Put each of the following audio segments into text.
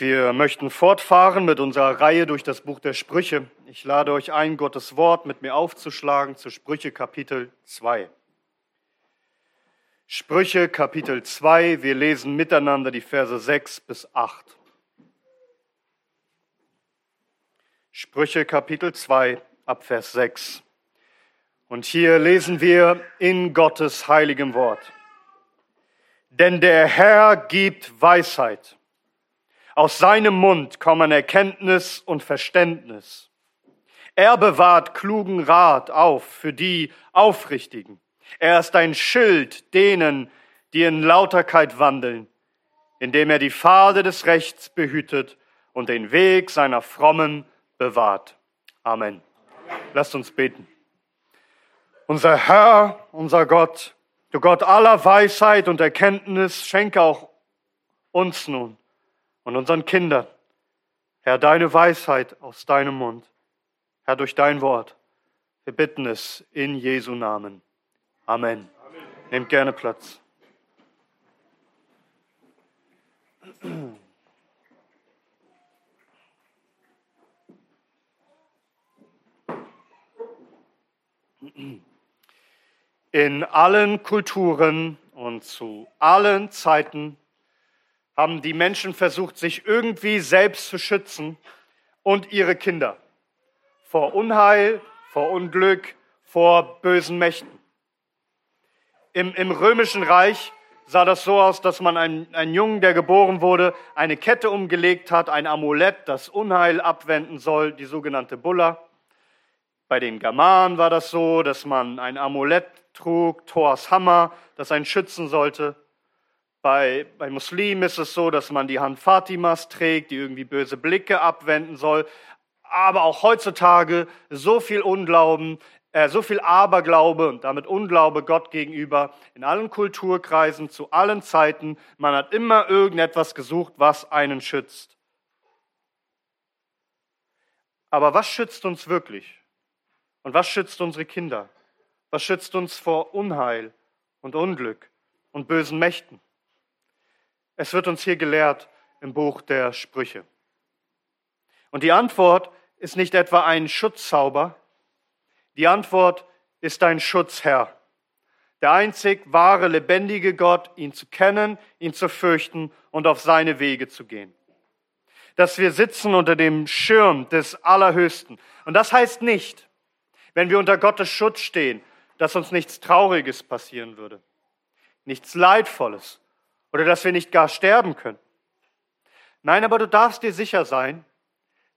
Wir möchten fortfahren mit unserer Reihe durch das Buch der Sprüche. Ich lade euch ein, Gottes Wort mit mir aufzuschlagen zu Sprüche Kapitel 2. Sprüche Kapitel 2, wir lesen miteinander die Verse 6 bis 8. Sprüche Kapitel 2 ab Vers 6. Und hier lesen wir in Gottes heiligem Wort. Denn der Herr gibt Weisheit. Aus seinem Mund kommen Erkenntnis und Verständnis. Er bewahrt klugen Rat auf für die Aufrichtigen. Er ist ein Schild denen, die in Lauterkeit wandeln, indem er die Pfade des Rechts behütet und den Weg seiner Frommen bewahrt. Amen. Lasst uns beten. Unser Herr, unser Gott, du Gott aller Weisheit und Erkenntnis, schenke auch uns nun und unseren Kindern, Herr, deine Weisheit aus deinem Mund, Herr, durch dein Wort. Wir bitten es in Jesu Namen. Amen. Amen. Nehmt gerne Platz. In allen Kulturen und zu allen Zeiten haben die Menschen versucht, sich irgendwie selbst zu schützen und ihre Kinder vor Unheil, vor Unglück, vor bösen Mächten. Im, im römischen Reich sah das so aus, dass man einen, einen Jungen, der geboren wurde, eine Kette umgelegt hat, ein Amulett, das Unheil abwenden soll, die sogenannte Bulla. Bei den Germanen war das so, dass man ein Amulett trug, Thors Hammer, das einen schützen sollte. Bei, bei Muslimen ist es so, dass man die Hand Fatimas trägt, die irgendwie böse Blicke abwenden soll. Aber auch heutzutage so viel Unglauben, äh, so viel Aberglaube und damit Unglaube Gott gegenüber in allen Kulturkreisen, zu allen Zeiten. Man hat immer irgendetwas gesucht, was einen schützt. Aber was schützt uns wirklich? Und was schützt unsere Kinder? Was schützt uns vor Unheil und Unglück und bösen Mächten? Es wird uns hier gelehrt im Buch der Sprüche. Und die Antwort ist nicht etwa ein Schutzzauber, die Antwort ist ein Schutzherr. Der einzig wahre, lebendige Gott, ihn zu kennen, ihn zu fürchten und auf seine Wege zu gehen. Dass wir sitzen unter dem Schirm des Allerhöchsten. Und das heißt nicht, wenn wir unter Gottes Schutz stehen, dass uns nichts Trauriges passieren würde, nichts Leidvolles oder dass wir nicht gar sterben können. Nein, aber du darfst dir sicher sein,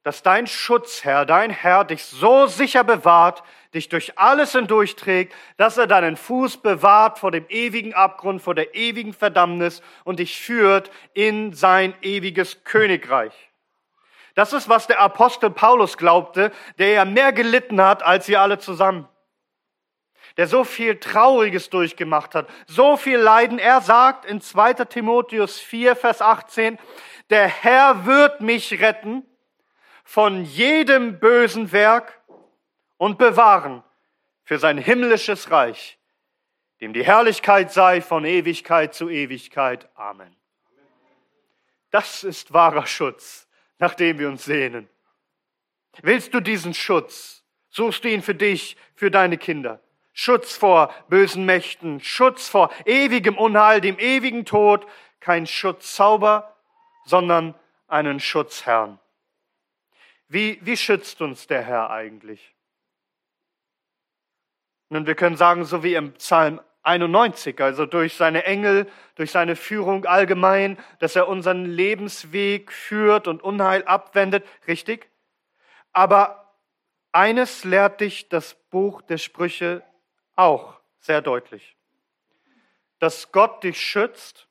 dass dein Schutzherr, dein Herr dich so sicher bewahrt, dich durch alles hindurchträgt, dass er deinen Fuß bewahrt vor dem ewigen Abgrund, vor der ewigen Verdammnis und dich führt in sein ewiges Königreich. Das ist, was der Apostel Paulus glaubte, der ja mehr gelitten hat als wir alle zusammen. Der so viel Trauriges durchgemacht hat, so viel Leiden. Er sagt in 2. Timotheus 4, Vers 18, der Herr wird mich retten von jedem bösen Werk und bewahren für sein himmlisches Reich, dem die Herrlichkeit sei von Ewigkeit zu Ewigkeit. Amen. Das ist wahrer Schutz nach dem wir uns sehnen. Willst du diesen Schutz? Suchst du ihn für dich, für deine Kinder? Schutz vor bösen Mächten, Schutz vor ewigem Unheil, dem ewigen Tod, kein Schutzzauber, sondern einen Schutzherrn. Wie, wie schützt uns der Herr eigentlich? Nun, wir können sagen, so wie im Psalm 91, also durch seine Engel, durch seine Führung allgemein, dass er unseren Lebensweg führt und Unheil abwendet, richtig? Aber eines lehrt dich das Buch der Sprüche auch sehr deutlich, dass Gott dich schützt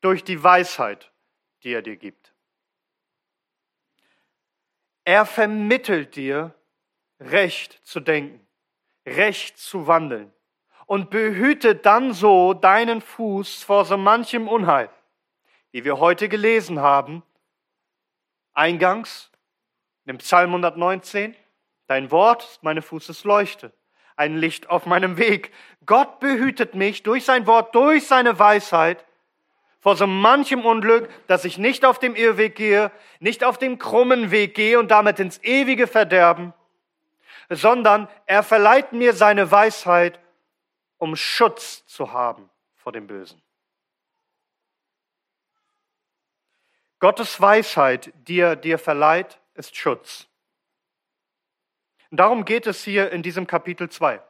durch die Weisheit, die er dir gibt. Er vermittelt dir, recht zu denken, recht zu wandeln und behüte dann so deinen Fuß vor so manchem Unheil, wie wir heute gelesen haben, eingangs im Psalm 119, dein Wort ist meine Fußesleuchte, ein Licht auf meinem Weg. Gott behütet mich durch sein Wort, durch seine Weisheit vor so manchem Unglück, dass ich nicht auf dem Irrweg gehe, nicht auf dem krummen Weg gehe und damit ins ewige Verderben, sondern er verleiht mir seine Weisheit, um Schutz zu haben vor dem Bösen. Gottes Weisheit, die er dir verleiht, ist Schutz. Und darum geht es hier in diesem Kapitel 2.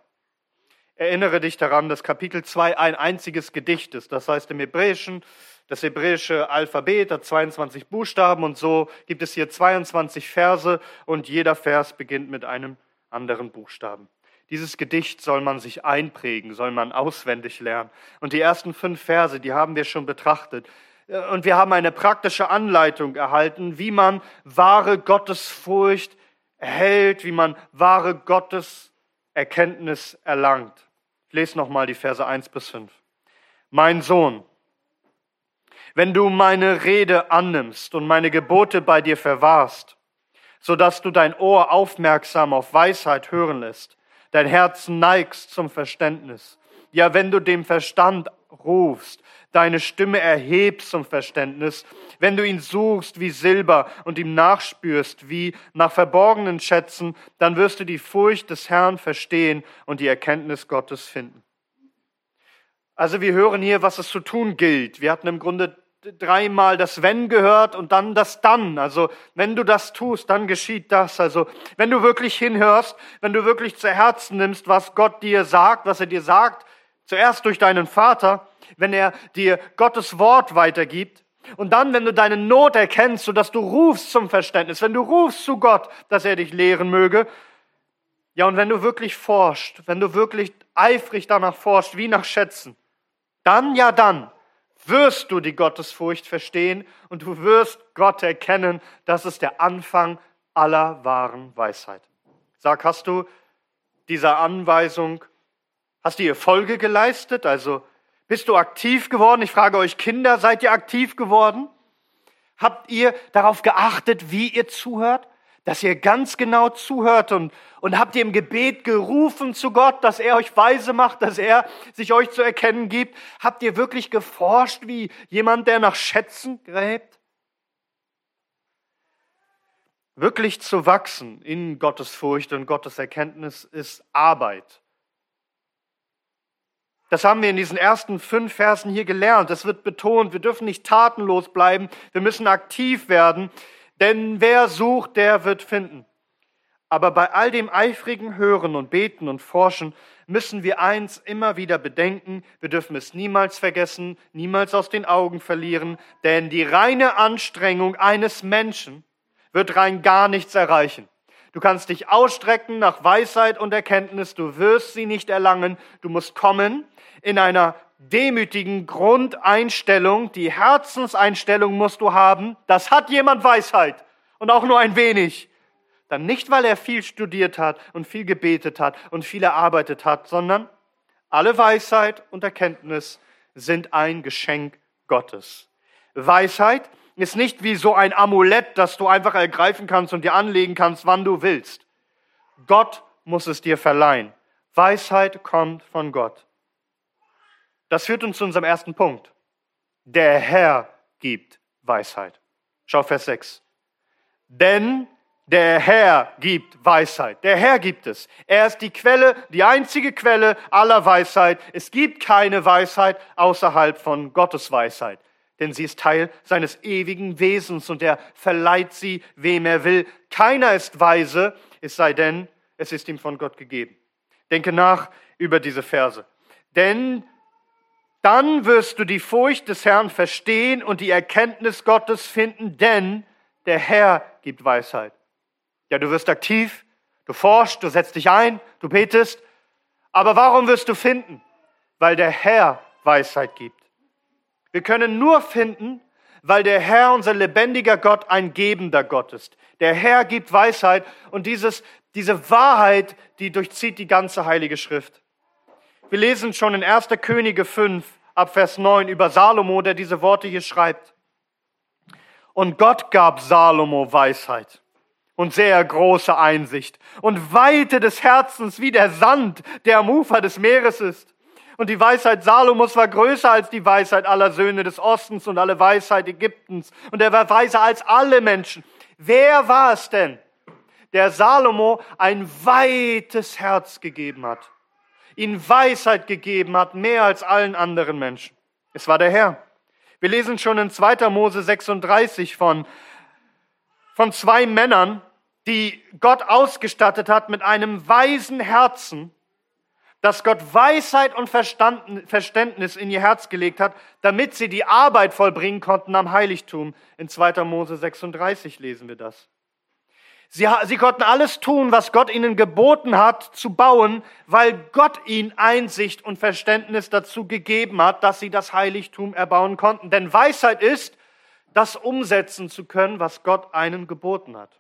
Erinnere dich daran, dass Kapitel 2 ein einziges Gedicht ist. Das heißt im Hebräischen, das hebräische Alphabet hat 22 Buchstaben und so gibt es hier 22 Verse und jeder Vers beginnt mit einem anderen Buchstaben. Dieses Gedicht soll man sich einprägen, soll man auswendig lernen. Und die ersten fünf Verse, die haben wir schon betrachtet. Und wir haben eine praktische Anleitung erhalten, wie man wahre Gottesfurcht erhält, wie man wahre Gotteserkenntnis erlangt. Ich lese nochmal die Verse 1 bis 5. Mein Sohn, wenn du meine Rede annimmst und meine Gebote bei dir verwahrst, so dass du dein Ohr aufmerksam auf Weisheit hören lässt, dein Herz neigst zum Verständnis. Ja, wenn du dem Verstand rufst, deine Stimme erhebst zum Verständnis, wenn du ihn suchst wie Silber und ihm nachspürst wie nach verborgenen Schätzen, dann wirst du die Furcht des Herrn verstehen und die Erkenntnis Gottes finden. Also wir hören hier, was es zu tun gilt. Wir hatten im Grunde dreimal das Wenn gehört und dann das Dann. Also wenn du das tust, dann geschieht das. Also wenn du wirklich hinhörst, wenn du wirklich zu Herzen nimmst, was Gott dir sagt, was er dir sagt, zuerst durch deinen Vater, wenn er dir Gottes Wort weitergibt, und dann, wenn du deine Not erkennst, sodass du rufst zum Verständnis, wenn du rufst zu Gott, dass er dich lehren möge, ja, und wenn du wirklich forscht, wenn du wirklich eifrig danach forscht, wie nach Schätzen, dann, ja, dann wirst du die Gottesfurcht verstehen und du wirst Gott erkennen. Das ist der Anfang aller wahren Weisheit. Sag, hast du dieser Anweisung, hast du ihr Folge geleistet? Also bist du aktiv geworden? Ich frage euch Kinder, seid ihr aktiv geworden? Habt ihr darauf geachtet, wie ihr zuhört? Dass ihr ganz genau zuhört und, und habt ihr im Gebet gerufen zu Gott, dass er euch weise macht, dass er sich euch zu erkennen gibt? Habt ihr wirklich geforscht wie jemand, der nach Schätzen gräbt? Wirklich zu wachsen in Gottes Furcht und Gottes Erkenntnis ist Arbeit. Das haben wir in diesen ersten fünf Versen hier gelernt. Es wird betont, wir dürfen nicht tatenlos bleiben, wir müssen aktiv werden, denn wer sucht, der wird finden. Aber bei all dem eifrigen Hören und Beten und Forschen müssen wir eins immer wieder bedenken, wir dürfen es niemals vergessen, niemals aus den Augen verlieren, denn die reine Anstrengung eines Menschen wird rein gar nichts erreichen. Du kannst dich ausstrecken nach Weisheit und Erkenntnis, du wirst sie nicht erlangen, du musst kommen in einer demütigen Grundeinstellung, die Herzenseinstellung musst du haben, das hat jemand Weisheit und auch nur ein wenig. Dann nicht, weil er viel studiert hat und viel gebetet hat und viel erarbeitet hat, sondern alle Weisheit und Erkenntnis sind ein Geschenk Gottes. Weisheit ist nicht wie so ein Amulett, das du einfach ergreifen kannst und dir anlegen kannst, wann du willst. Gott muss es dir verleihen. Weisheit kommt von Gott. Das führt uns zu unserem ersten Punkt. Der Herr gibt Weisheit. Schau Vers 6. Denn der Herr gibt Weisheit. Der Herr gibt es. Er ist die Quelle, die einzige Quelle aller Weisheit. Es gibt keine Weisheit außerhalb von Gottes Weisheit. Denn sie ist Teil seines ewigen Wesens und er verleiht sie, wem er will. Keiner ist weise, es sei denn, es ist ihm von Gott gegeben. Denke nach über diese Verse. Denn dann wirst du die Furcht des Herrn verstehen und die Erkenntnis Gottes finden, denn der Herr gibt Weisheit. Ja, du wirst aktiv, du forschst, du setzt dich ein, du betest, aber warum wirst du finden? Weil der Herr Weisheit gibt. Wir können nur finden, weil der Herr, unser lebendiger Gott, ein gebender Gott ist. Der Herr gibt Weisheit und dieses, diese Wahrheit, die durchzieht die ganze Heilige Schrift. Wir lesen schon in 1. Könige 5 ab Vers 9 über Salomo, der diese Worte hier schreibt. Und Gott gab Salomo Weisheit und sehr große Einsicht und Weite des Herzens wie der Sand, der am Ufer des Meeres ist. Und die Weisheit Salomos war größer als die Weisheit aller Söhne des Ostens und alle Weisheit Ägyptens. Und er war weiser als alle Menschen. Wer war es denn, der Salomo ein weites Herz gegeben hat? Ihn Weisheit gegeben hat, mehr als allen anderen Menschen. Es war der Herr. Wir lesen schon in 2. Mose 36 von, von zwei Männern, die Gott ausgestattet hat mit einem weisen Herzen, dass Gott Weisheit und Verständnis in ihr Herz gelegt hat, damit sie die Arbeit vollbringen konnten am Heiligtum. In 2. Mose 36 lesen wir das. Sie, sie konnten alles tun, was Gott ihnen geboten hat zu bauen, weil Gott ihnen Einsicht und Verständnis dazu gegeben hat, dass sie das Heiligtum erbauen konnten. Denn Weisheit ist, das umsetzen zu können, was Gott einen geboten hat.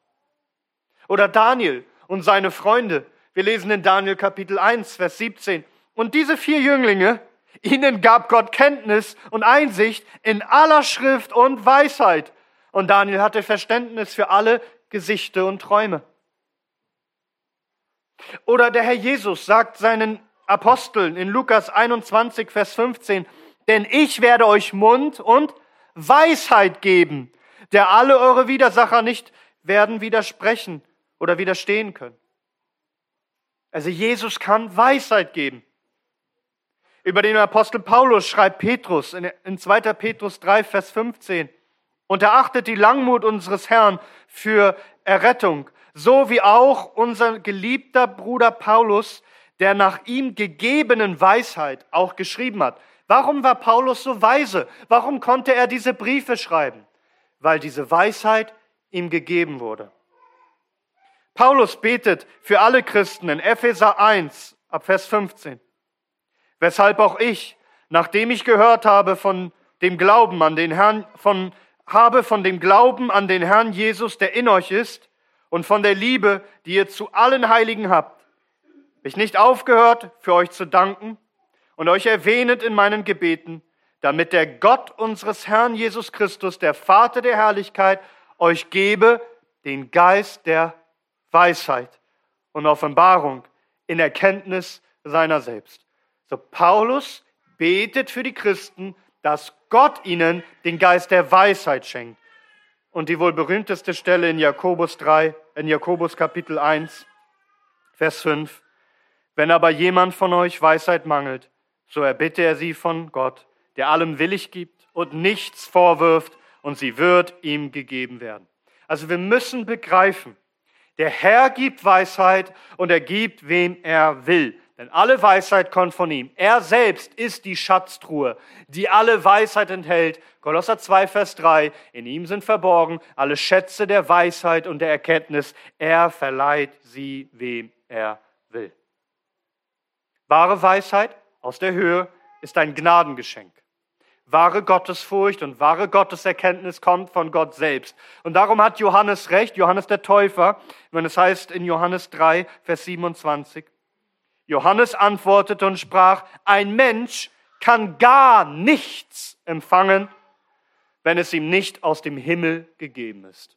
Oder Daniel und seine Freunde. Wir lesen in Daniel Kapitel 1, Vers 17. Und diese vier Jünglinge, ihnen gab Gott Kenntnis und Einsicht in aller Schrift und Weisheit. Und Daniel hatte Verständnis für alle Gesichte und Träume. Oder der Herr Jesus sagt seinen Aposteln in Lukas 21, Vers 15, denn ich werde euch Mund und Weisheit geben, der alle eure Widersacher nicht werden widersprechen oder widerstehen können. Also Jesus kann Weisheit geben. Über den Apostel Paulus schreibt Petrus in 2. Petrus 3, Vers 15, und er achtet die Langmut unseres Herrn für Errettung, so wie auch unser geliebter Bruder Paulus, der nach ihm gegebenen Weisheit auch geschrieben hat. Warum war Paulus so weise? Warum konnte er diese Briefe schreiben? Weil diese Weisheit ihm gegeben wurde. Paulus betet für alle Christen in Epheser 1 ab Vers 15. Weshalb auch ich, nachdem ich gehört habe von dem Glauben an den Herrn, von habe von dem Glauben an den Herrn Jesus, der in euch ist, und von der Liebe, die ihr zu allen Heiligen habt, mich nicht aufgehört, für euch zu danken und euch erwähnet in meinen Gebeten, damit der Gott unseres Herrn Jesus Christus, der Vater der Herrlichkeit, euch gebe den Geist der Weisheit und Offenbarung in Erkenntnis seiner selbst. So Paulus betet für die Christen, dass Gott ihnen den Geist der Weisheit schenkt. Und die wohl berühmteste Stelle in Jakobus 3, in Jakobus Kapitel 1, Vers 5. Wenn aber jemand von euch Weisheit mangelt, so erbitte er sie von Gott, der allem willig gibt und nichts vorwirft, und sie wird ihm gegeben werden. Also wir müssen begreifen, der Herr gibt Weisheit und er gibt, wem er will. Denn alle Weisheit kommt von ihm. Er selbst ist die Schatztruhe, die alle Weisheit enthält. Kolosser 2, Vers 3. In ihm sind verborgen alle Schätze der Weisheit und der Erkenntnis. Er verleiht sie, wem er will. Wahre Weisheit aus der Höhe ist ein Gnadengeschenk. Wahre Gottesfurcht und wahre Gotteserkenntnis kommt von Gott selbst. Und darum hat Johannes recht, Johannes der Täufer, wenn es heißt in Johannes 3, Vers 27, Johannes antwortete und sprach, ein Mensch kann gar nichts empfangen, wenn es ihm nicht aus dem Himmel gegeben ist.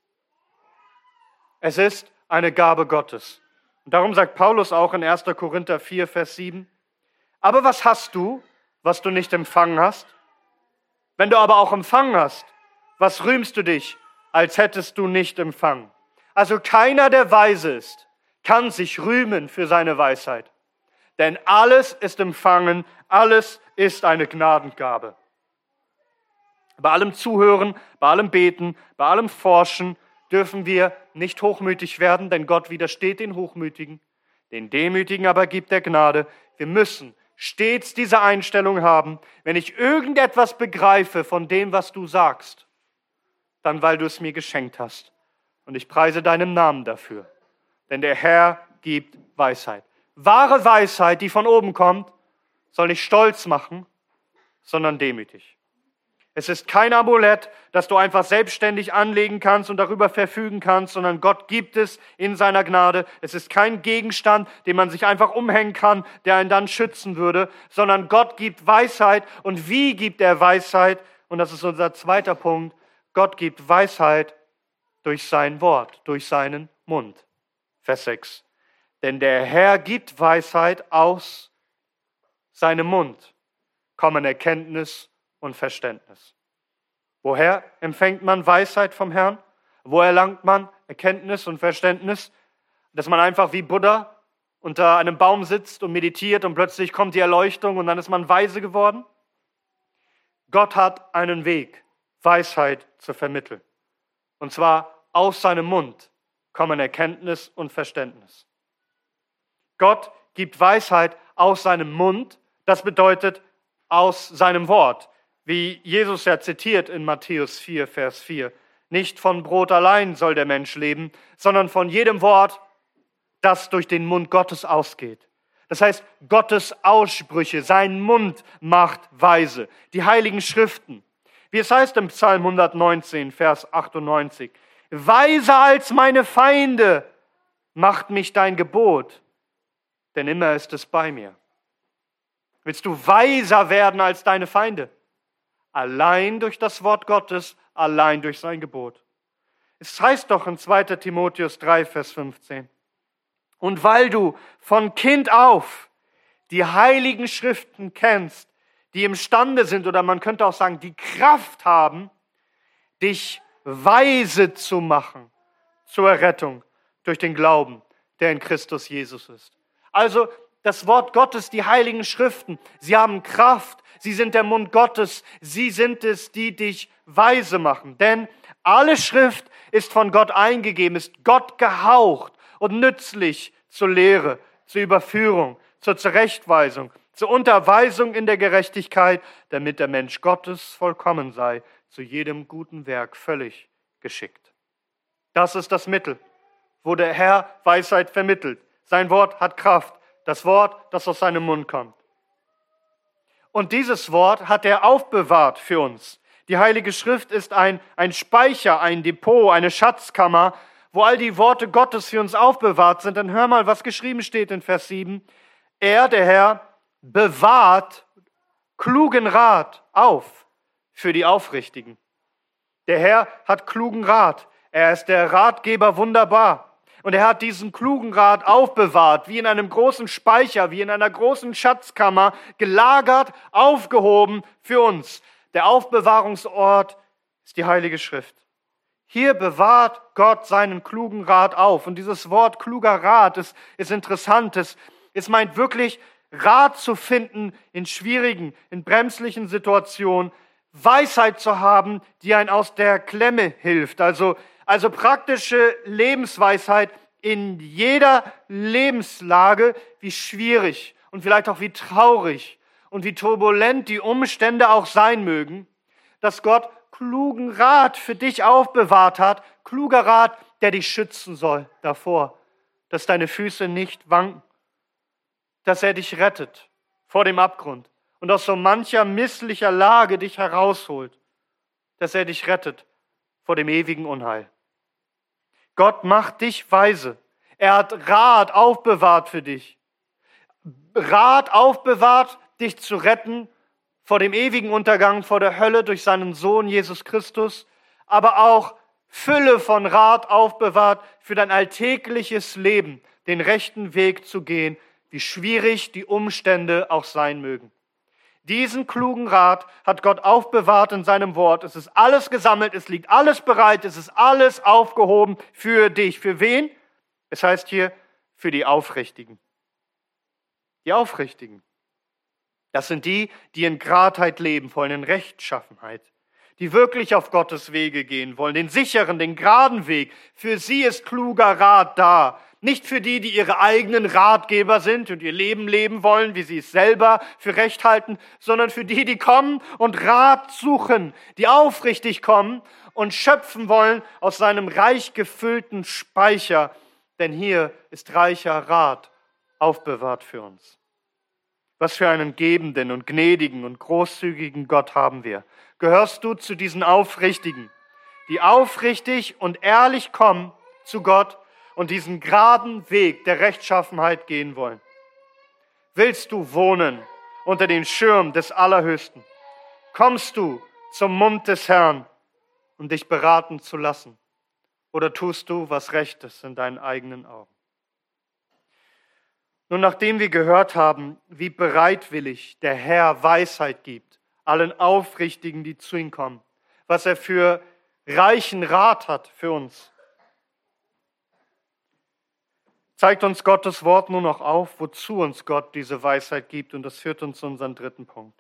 Es ist eine Gabe Gottes. Und darum sagt Paulus auch in 1. Korinther 4, Vers 7, aber was hast du, was du nicht empfangen hast? Wenn du aber auch empfangen hast, was rühmst du dich, als hättest du nicht empfangen? Also keiner, der weise ist, kann sich rühmen für seine Weisheit. Denn alles ist empfangen, alles ist eine Gnadengabe. Bei allem Zuhören, bei allem Beten, bei allem Forschen dürfen wir nicht hochmütig werden, denn Gott widersteht den Hochmütigen. Den Demütigen aber gibt er Gnade. Wir müssen stets diese Einstellung haben, wenn ich irgendetwas begreife von dem, was du sagst, dann weil du es mir geschenkt hast. Und ich preise deinen Namen dafür. Denn der Herr gibt Weisheit. Wahre Weisheit, die von oben kommt, soll nicht stolz machen, sondern demütig. Es ist kein Amulett, das du einfach selbstständig anlegen kannst und darüber verfügen kannst, sondern Gott gibt es in seiner Gnade. Es ist kein Gegenstand, den man sich einfach umhängen kann, der einen dann schützen würde, sondern Gott gibt Weisheit. Und wie gibt er Weisheit? Und das ist unser zweiter Punkt. Gott gibt Weisheit durch sein Wort, durch seinen Mund. Vers 6. Denn der Herr gibt Weisheit aus seinem Mund. kommen Erkenntnis und Verständnis. Woher empfängt man Weisheit vom Herrn? Wo erlangt man Erkenntnis und Verständnis? Dass man einfach wie Buddha unter einem Baum sitzt und meditiert und plötzlich kommt die Erleuchtung und dann ist man weise geworden? Gott hat einen Weg, Weisheit zu vermitteln. Und zwar aus seinem Mund kommen Erkenntnis und Verständnis. Gott gibt Weisheit aus seinem Mund, das bedeutet aus seinem Wort, wie Jesus ja zitiert in Matthäus 4, Vers 4. Nicht von Brot allein soll der Mensch leben, sondern von jedem Wort, das durch den Mund Gottes ausgeht. Das heißt, Gottes Aussprüche, sein Mund macht weise. Die heiligen Schriften. Wie es heißt im Psalm 119, Vers 98. Weiser als meine Feinde macht mich dein Gebot, denn immer ist es bei mir. Willst du weiser werden als deine Feinde? Allein durch das Wort Gottes, allein durch sein Gebot. Es heißt doch in 2 Timotheus 3, Vers 15. Und weil du von Kind auf die heiligen Schriften kennst, die imstande sind, oder man könnte auch sagen, die Kraft haben, dich weise zu machen zur Errettung durch den Glauben, der in Christus Jesus ist. Also das Wort Gottes, die heiligen Schriften, sie haben Kraft, sie sind der Mund Gottes, sie sind es, die dich weise machen. Denn alle Schrift ist von Gott eingegeben, ist Gott gehaucht und nützlich zur Lehre, zur Überführung, zur Zurechtweisung, zur Unterweisung in der Gerechtigkeit, damit der Mensch Gottes vollkommen sei, zu jedem guten Werk völlig geschickt. Das ist das Mittel, wo der Herr Weisheit vermittelt. Sein Wort hat Kraft, das Wort, das aus seinem Mund kommt. Und dieses Wort hat er aufbewahrt für uns. Die Heilige Schrift ist ein, ein Speicher, ein Depot, eine Schatzkammer, wo all die Worte Gottes für uns aufbewahrt sind, dann hör mal, was geschrieben steht in Vers 7. Er, der Herr, bewahrt klugen Rat auf für die Aufrichtigen. Der Herr hat klugen Rat. Er ist der Ratgeber wunderbar. Und er hat diesen klugen Rat aufbewahrt, wie in einem großen Speicher, wie in einer großen Schatzkammer, gelagert, aufgehoben für uns. Der Aufbewahrungsort ist die Heilige Schrift. Hier bewahrt Gott seinen klugen Rat auf. Und dieses Wort kluger Rat ist, ist interessant. Es, es meint wirklich Rat zu finden in schwierigen, in bremslichen Situationen, Weisheit zu haben, die einen aus der Klemme hilft. Also, also praktische Lebensweisheit in jeder Lebenslage, wie schwierig und vielleicht auch wie traurig und wie turbulent die Umstände auch sein mögen, dass Gott klugen Rat für dich aufbewahrt hat, kluger Rat, der dich schützen soll davor, dass deine Füße nicht wanken, dass er dich rettet vor dem Abgrund und aus so mancher misslicher Lage dich herausholt, dass er dich rettet vor dem ewigen Unheil. Gott macht dich weise. Er hat Rat aufbewahrt für dich. Rat aufbewahrt, dich zu retten vor dem ewigen Untergang, vor der Hölle durch seinen Sohn Jesus Christus, aber auch Fülle von Rat aufbewahrt für dein alltägliches Leben, den rechten Weg zu gehen, wie schwierig die Umstände auch sein mögen. Diesen klugen Rat hat Gott aufbewahrt in seinem Wort. Es ist alles gesammelt, es liegt alles bereit, es ist alles aufgehoben für dich. Für wen? Es heißt hier, für die Aufrichtigen. Die Aufrichtigen. Das sind die, die in Gradheit leben wollen, in Rechtschaffenheit, die wirklich auf Gottes Wege gehen wollen, den sicheren, den geraden Weg. Für sie ist kluger Rat da. Nicht für die, die ihre eigenen Ratgeber sind und ihr Leben leben wollen, wie sie es selber für recht halten, sondern für die, die kommen und Rat suchen, die aufrichtig kommen und schöpfen wollen aus seinem reich gefüllten Speicher. Denn hier ist reicher Rat aufbewahrt für uns. Was für einen gebenden und gnädigen und großzügigen Gott haben wir. Gehörst du zu diesen Aufrichtigen, die aufrichtig und ehrlich kommen zu Gott und diesen geraden Weg der Rechtschaffenheit gehen wollen? Willst du wohnen unter den Schirm des Allerhöchsten? Kommst du zum Mund des Herrn, um dich beraten zu lassen? Oder tust du, was recht ist in deinen eigenen Augen? Nun, nachdem wir gehört haben, wie bereitwillig der Herr Weisheit gibt, allen Aufrichtigen, die zu ihm kommen, was er für reichen Rat hat für uns, zeigt uns Gottes Wort nur noch auf, wozu uns Gott diese Weisheit gibt. Und das führt uns zu unserem dritten Punkt.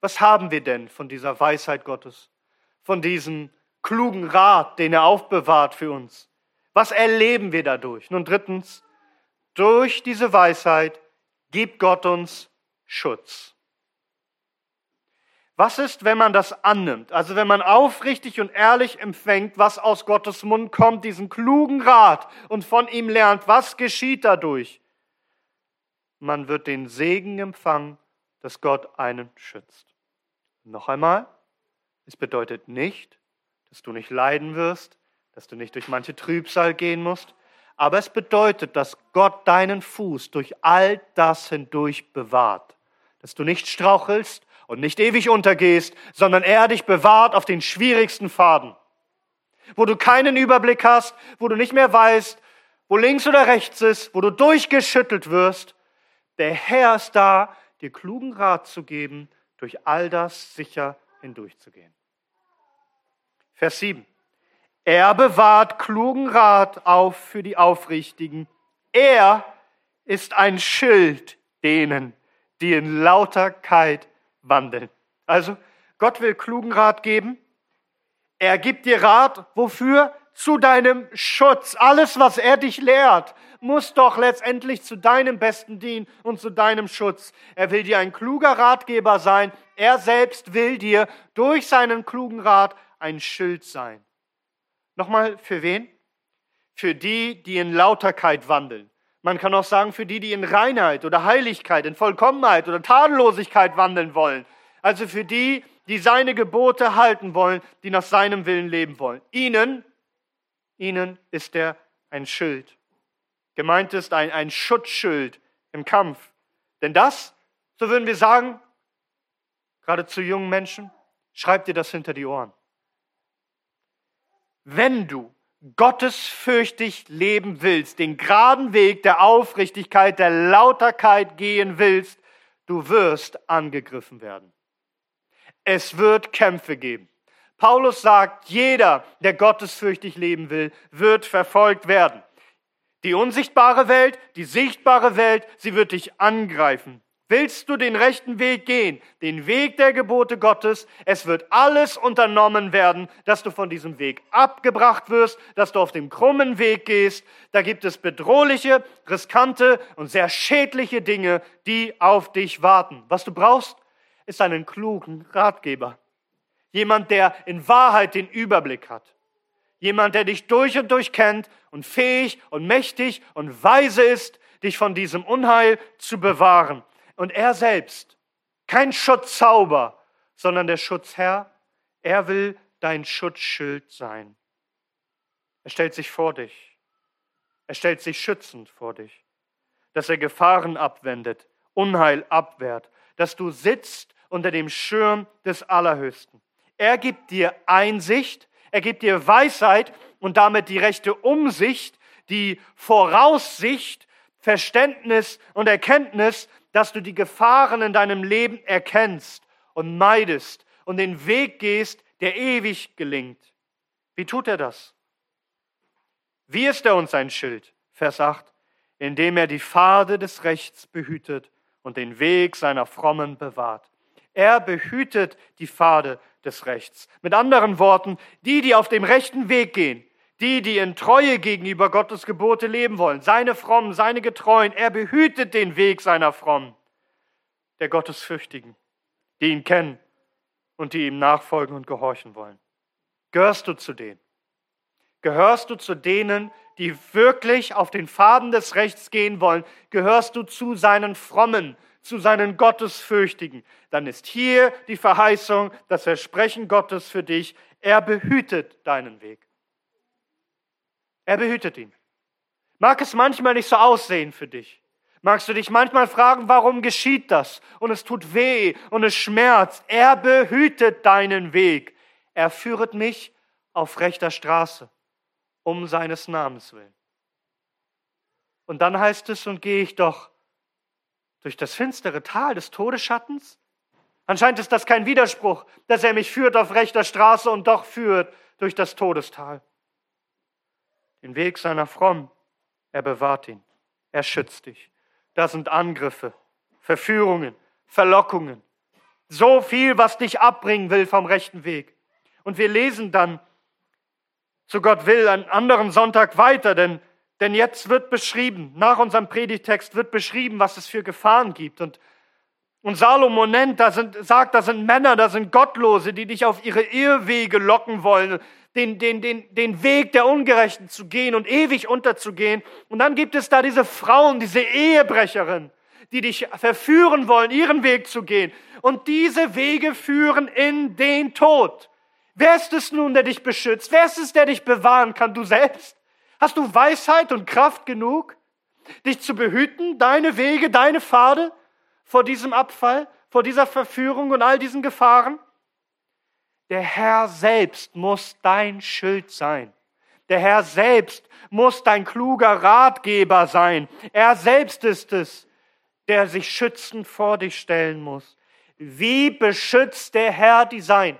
Was haben wir denn von dieser Weisheit Gottes? Von diesem klugen Rat, den er aufbewahrt für uns? Was erleben wir dadurch? Nun drittens, durch diese Weisheit gibt Gott uns Schutz. Was ist, wenn man das annimmt? Also wenn man aufrichtig und ehrlich empfängt, was aus Gottes Mund kommt, diesen klugen Rat und von ihm lernt, was geschieht dadurch? Man wird den Segen empfangen, dass Gott einen schützt. Noch einmal, es bedeutet nicht, dass du nicht leiden wirst, dass du nicht durch manche Trübsal gehen musst, aber es bedeutet, dass Gott deinen Fuß durch all das hindurch bewahrt, dass du nicht strauchelst und nicht ewig untergehst, sondern er dich bewahrt auf den schwierigsten Faden, wo du keinen Überblick hast, wo du nicht mehr weißt, wo links oder rechts ist, wo du durchgeschüttelt wirst. Der Herr ist da, dir klugen Rat zu geben, durch all das sicher hindurchzugehen. Vers 7. Er bewahrt klugen Rat auf für die Aufrichtigen. Er ist ein Schild denen, die in Lauterkeit wandeln. Also, Gott will klugen Rat geben. Er gibt dir Rat, wofür? Zu deinem Schutz. Alles, was er dich lehrt, muss doch letztendlich zu deinem Besten dienen und zu deinem Schutz. Er will dir ein kluger Ratgeber sein. Er selbst will dir durch seinen klugen Rat ein Schild sein. Nochmal, für wen? Für die, die in Lauterkeit wandeln. Man kann auch sagen, für die, die in Reinheit oder Heiligkeit, in Vollkommenheit oder Tadellosigkeit wandeln wollen. Also für die, die seine Gebote halten wollen, die nach seinem Willen leben wollen. Ihnen, ihnen ist er ein Schild. Gemeint ist ein, ein Schutzschild im Kampf. Denn das, so würden wir sagen, gerade zu jungen Menschen, schreibt dir das hinter die Ohren wenn du gottesfürchtig leben willst, den geraden Weg der Aufrichtigkeit, der Lauterkeit gehen willst, du wirst angegriffen werden. Es wird Kämpfe geben. Paulus sagt, jeder, der gottesfürchtig leben will, wird verfolgt werden. Die unsichtbare Welt, die sichtbare Welt, sie wird dich angreifen. Willst du den rechten Weg gehen, den Weg der Gebote Gottes, es wird alles unternommen werden, dass du von diesem Weg abgebracht wirst, dass du auf dem krummen Weg gehst. Da gibt es bedrohliche, riskante und sehr schädliche Dinge, die auf dich warten. Was du brauchst, ist einen klugen Ratgeber. Jemand, der in Wahrheit den Überblick hat. Jemand, der dich durch und durch kennt und fähig und mächtig und weise ist, dich von diesem Unheil zu bewahren. Und er selbst, kein Schutzzauber, sondern der Schutzherr, er will dein Schutzschild sein. Er stellt sich vor dich. Er stellt sich schützend vor dich, dass er Gefahren abwendet, Unheil abwehrt, dass du sitzt unter dem Schirm des Allerhöchsten. Er gibt dir Einsicht, er gibt dir Weisheit und damit die rechte Umsicht, die Voraussicht, Verständnis und Erkenntnis, dass du die Gefahren in deinem Leben erkennst und meidest und den Weg gehst, der ewig gelingt. Wie tut er das? Wie ist er uns ein Schild? Vers 8. Indem er die Pfade des Rechts behütet und den Weg seiner Frommen bewahrt. Er behütet die Pfade des Rechts. Mit anderen Worten, die, die auf dem rechten Weg gehen, die, die in Treue gegenüber Gottes Gebote leben wollen, seine Frommen, seine Getreuen, er behütet den Weg seiner Frommen, der Gottesfürchtigen, die ihn kennen und die ihm nachfolgen und gehorchen wollen. Gehörst du zu denen? Gehörst du zu denen, die wirklich auf den Faden des Rechts gehen wollen? Gehörst du zu seinen Frommen, zu seinen Gottesfürchtigen? Dann ist hier die Verheißung, das Versprechen Gottes für dich. Er behütet deinen Weg. Er behütet ihn. Mag es manchmal nicht so aussehen für dich. Magst du dich manchmal fragen, warum geschieht das? Und es tut weh und es schmerzt. Er behütet deinen Weg. Er führet mich auf rechter Straße, um seines Namens willen. Und dann heißt es, und gehe ich doch Durch das finstere Tal des Todesschattens? Anscheinend ist das kein Widerspruch, dass er mich führt auf rechter Straße und doch führt durch das Todestal. Den Weg seiner Fromm, er bewahrt ihn, er schützt dich. Das sind Angriffe, Verführungen, Verlockungen. So viel, was dich abbringen will vom rechten Weg. Und wir lesen dann, so Gott will, einen anderen Sonntag weiter, denn, denn jetzt wird beschrieben, nach unserem Predigtext wird beschrieben, was es für Gefahren gibt. Und und Salomo nennt, da sind, sagt, da sind Männer, da sind Gottlose, die dich auf ihre Irrwege locken wollen, den, den, den, den Weg der Ungerechten zu gehen und ewig unterzugehen. Und dann gibt es da diese Frauen, diese Ehebrecherin, die dich verführen wollen, ihren Weg zu gehen. Und diese Wege führen in den Tod. Wer ist es nun, der dich beschützt? Wer ist es, der dich bewahren kann? Du selbst? Hast du Weisheit und Kraft genug, dich zu behüten, deine Wege, deine Pfade? vor diesem Abfall, vor dieser Verführung und all diesen Gefahren? Der Herr selbst muss dein Schild sein. Der Herr selbst muss dein kluger Ratgeber sein. Er selbst ist es, der sich schützend vor dich stellen muss. Wie beschützt der Herr die Sein?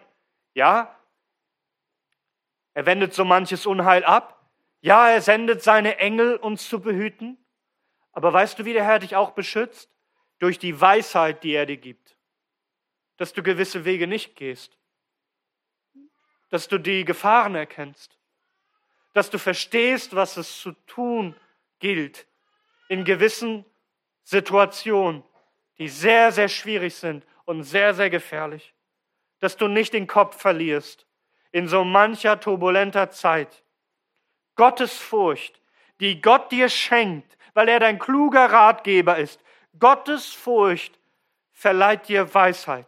Ja, er wendet so manches Unheil ab. Ja, er sendet seine Engel, uns zu behüten. Aber weißt du, wie der Herr dich auch beschützt? durch die Weisheit, die er dir gibt, dass du gewisse Wege nicht gehst, dass du die Gefahren erkennst, dass du verstehst, was es zu tun gilt in gewissen Situationen, die sehr, sehr schwierig sind und sehr, sehr gefährlich, dass du nicht den Kopf verlierst in so mancher turbulenter Zeit. Gottes Furcht, die Gott dir schenkt, weil er dein kluger Ratgeber ist, Gottes Furcht verleiht dir Weisheit.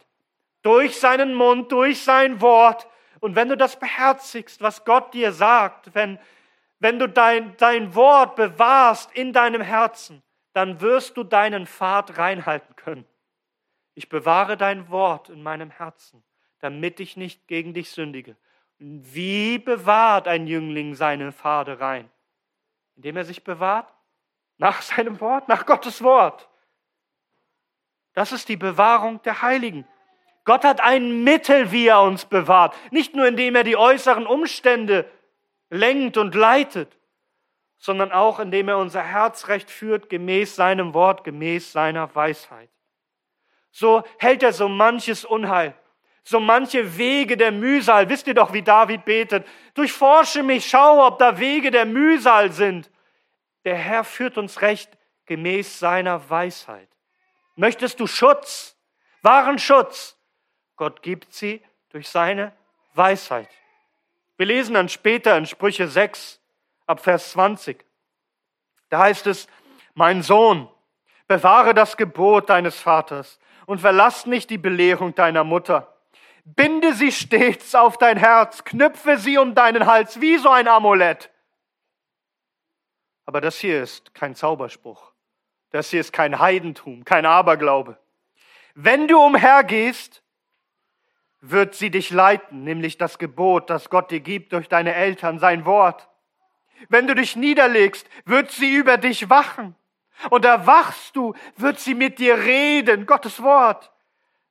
Durch seinen Mund, durch sein Wort. Und wenn du das beherzigst, was Gott dir sagt, wenn, wenn du dein, dein Wort bewahrst in deinem Herzen, dann wirst du deinen Pfad reinhalten können. Ich bewahre dein Wort in meinem Herzen, damit ich nicht gegen dich sündige. Wie bewahrt ein Jüngling seine Pfade rein? Indem er sich bewahrt? Nach seinem Wort, nach Gottes Wort. Das ist die Bewahrung der Heiligen. Gott hat ein Mittel, wie er uns bewahrt. Nicht nur indem er die äußeren Umstände lenkt und leitet, sondern auch indem er unser Herz recht führt, gemäß seinem Wort, gemäß seiner Weisheit. So hält er so manches Unheil, so manche Wege der Mühsal. Wisst ihr doch, wie David betet. Durchforsche mich, schau, ob da Wege der Mühsal sind. Der Herr führt uns recht gemäß seiner Weisheit. Möchtest du Schutz, wahren Schutz? Gott gibt sie durch seine Weisheit. Wir lesen dann später in Sprüche 6 ab Vers 20. Da heißt es, mein Sohn, bewahre das Gebot deines Vaters und verlass nicht die Belehrung deiner Mutter. Binde sie stets auf dein Herz, knüpfe sie um deinen Hals wie so ein Amulett. Aber das hier ist kein Zauberspruch. Das hier ist kein Heidentum, kein Aberglaube. Wenn du umhergehst, wird sie dich leiten, nämlich das Gebot, das Gott dir gibt durch deine Eltern, sein Wort. Wenn du dich niederlegst, wird sie über dich wachen. Und erwachst du, wird sie mit dir reden, Gottes Wort.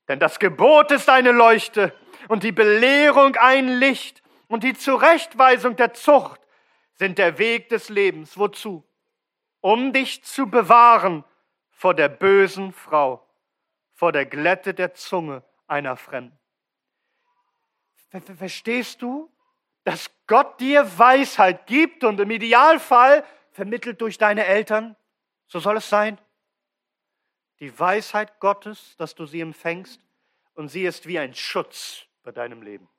Denn das Gebot ist eine Leuchte und die Belehrung ein Licht und die Zurechtweisung der Zucht sind der Weg des Lebens. Wozu? um dich zu bewahren vor der bösen Frau, vor der Glätte der Zunge einer Fremden. Verstehst du, dass Gott dir Weisheit gibt und im Idealfall vermittelt durch deine Eltern? So soll es sein. Die Weisheit Gottes, dass du sie empfängst und sie ist wie ein Schutz bei deinem Leben.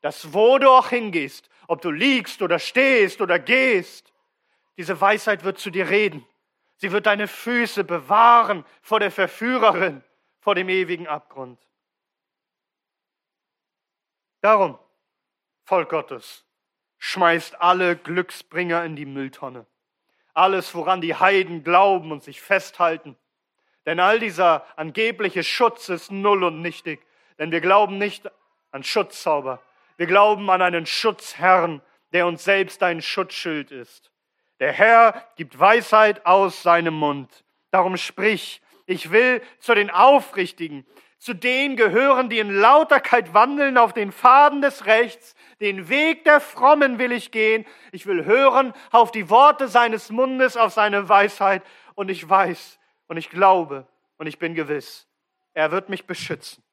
Dass wo du auch hingehst, ob du liegst oder stehst oder gehst, diese Weisheit wird zu dir reden. Sie wird deine Füße bewahren vor der Verführerin, vor dem ewigen Abgrund. Darum, Volk Gottes, schmeißt alle Glücksbringer in die Mülltonne. Alles, woran die Heiden glauben und sich festhalten. Denn all dieser angebliche Schutz ist null und nichtig. Denn wir glauben nicht an Schutzzauber. Wir glauben an einen Schutzherrn, der uns selbst ein Schutzschild ist. Der Herr gibt Weisheit aus seinem Mund. Darum sprich, Ich will zu den Aufrichtigen, zu denen gehören, die in Lauterkeit wandeln auf den Faden des Rechts, den Weg der Frommen will ich gehen. Ich will hören auf die Worte seines Mundes, auf seine Weisheit. Und ich weiß und ich glaube und ich bin gewiss, er wird mich beschützen.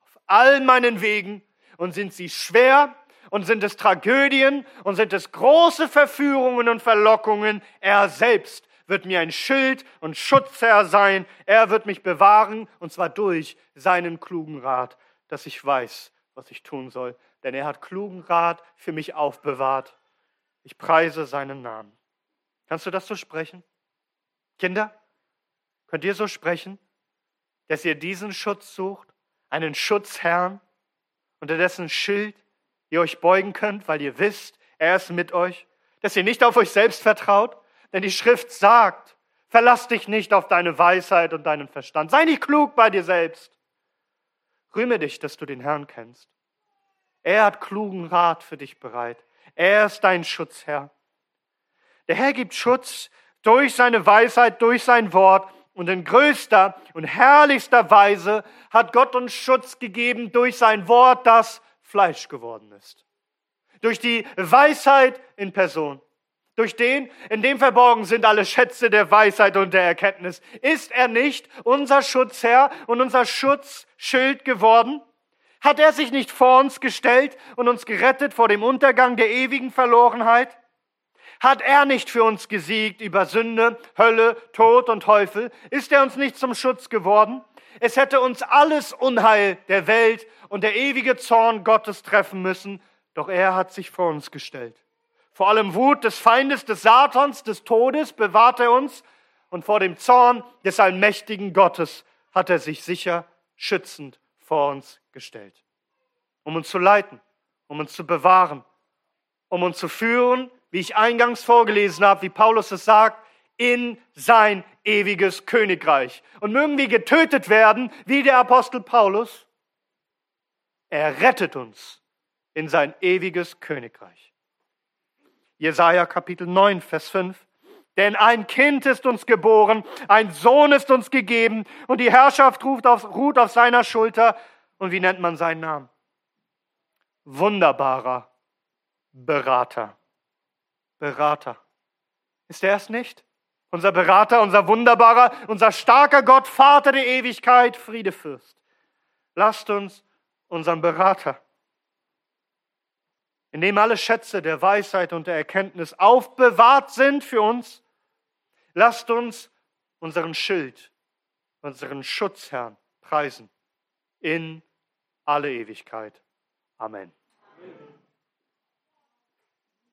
Auf all meinen Wegen. Und sind sie schwer und sind es Tragödien und sind es große Verführungen und Verlockungen, er selbst wird mir ein Schild und Schutzherr sein. Er wird mich bewahren, und zwar durch seinen klugen Rat, dass ich weiß, was ich tun soll. Denn er hat klugen Rat für mich aufbewahrt. Ich preise seinen Namen. Kannst du das so sprechen? Kinder, könnt ihr so sprechen, dass ihr diesen Schutz sucht, einen Schutzherrn, unter dessen Schild ihr euch beugen könnt, weil ihr wisst, er ist mit euch, dass ihr nicht auf euch selbst vertraut, denn die Schrift sagt, verlass dich nicht auf deine Weisheit und deinen Verstand. Sei nicht klug bei dir selbst. Rühme dich, dass du den Herrn kennst. Er hat klugen Rat für dich bereit. Er ist dein Schutzherr. Der Herr gibt Schutz durch seine Weisheit, durch sein Wort. Und in größter und herrlichster Weise hat Gott uns Schutz gegeben durch sein Wort, das Fleisch geworden ist. Durch die Weisheit in Person durch den, in dem verborgen sind alle Schätze der Weisheit und der Erkenntnis. Ist er nicht unser Schutzherr und unser Schutzschild geworden? Hat er sich nicht vor uns gestellt und uns gerettet vor dem Untergang der ewigen Verlorenheit? Hat er nicht für uns gesiegt über Sünde, Hölle, Tod und Teufel? Ist er uns nicht zum Schutz geworden? Es hätte uns alles Unheil der Welt und der ewige Zorn Gottes treffen müssen, doch er hat sich vor uns gestellt. Vor allem Wut des Feindes, des Satans, des Todes bewahrt er uns und vor dem Zorn des allmächtigen Gottes hat er sich sicher schützend vor uns gestellt. Um uns zu leiten, um uns zu bewahren, um uns zu führen, wie ich eingangs vorgelesen habe, wie Paulus es sagt, in sein ewiges Königreich. Und mögen wir getötet werden, wie der Apostel Paulus. Er rettet uns in sein ewiges Königreich. Jesaja Kapitel 9, Vers 5. Denn ein Kind ist uns geboren, ein Sohn ist uns gegeben und die Herrschaft ruht auf, ruht auf seiner Schulter. Und wie nennt man seinen Namen? Wunderbarer Berater. Berater. Ist er es nicht? Unser Berater, unser wunderbarer, unser starker Gott, Vater der Ewigkeit, Friedefürst. Lasst uns unseren Berater in dem alle Schätze der Weisheit und der Erkenntnis aufbewahrt sind für uns, lasst uns unseren Schild, unseren Schutzherrn preisen in alle Ewigkeit. Amen.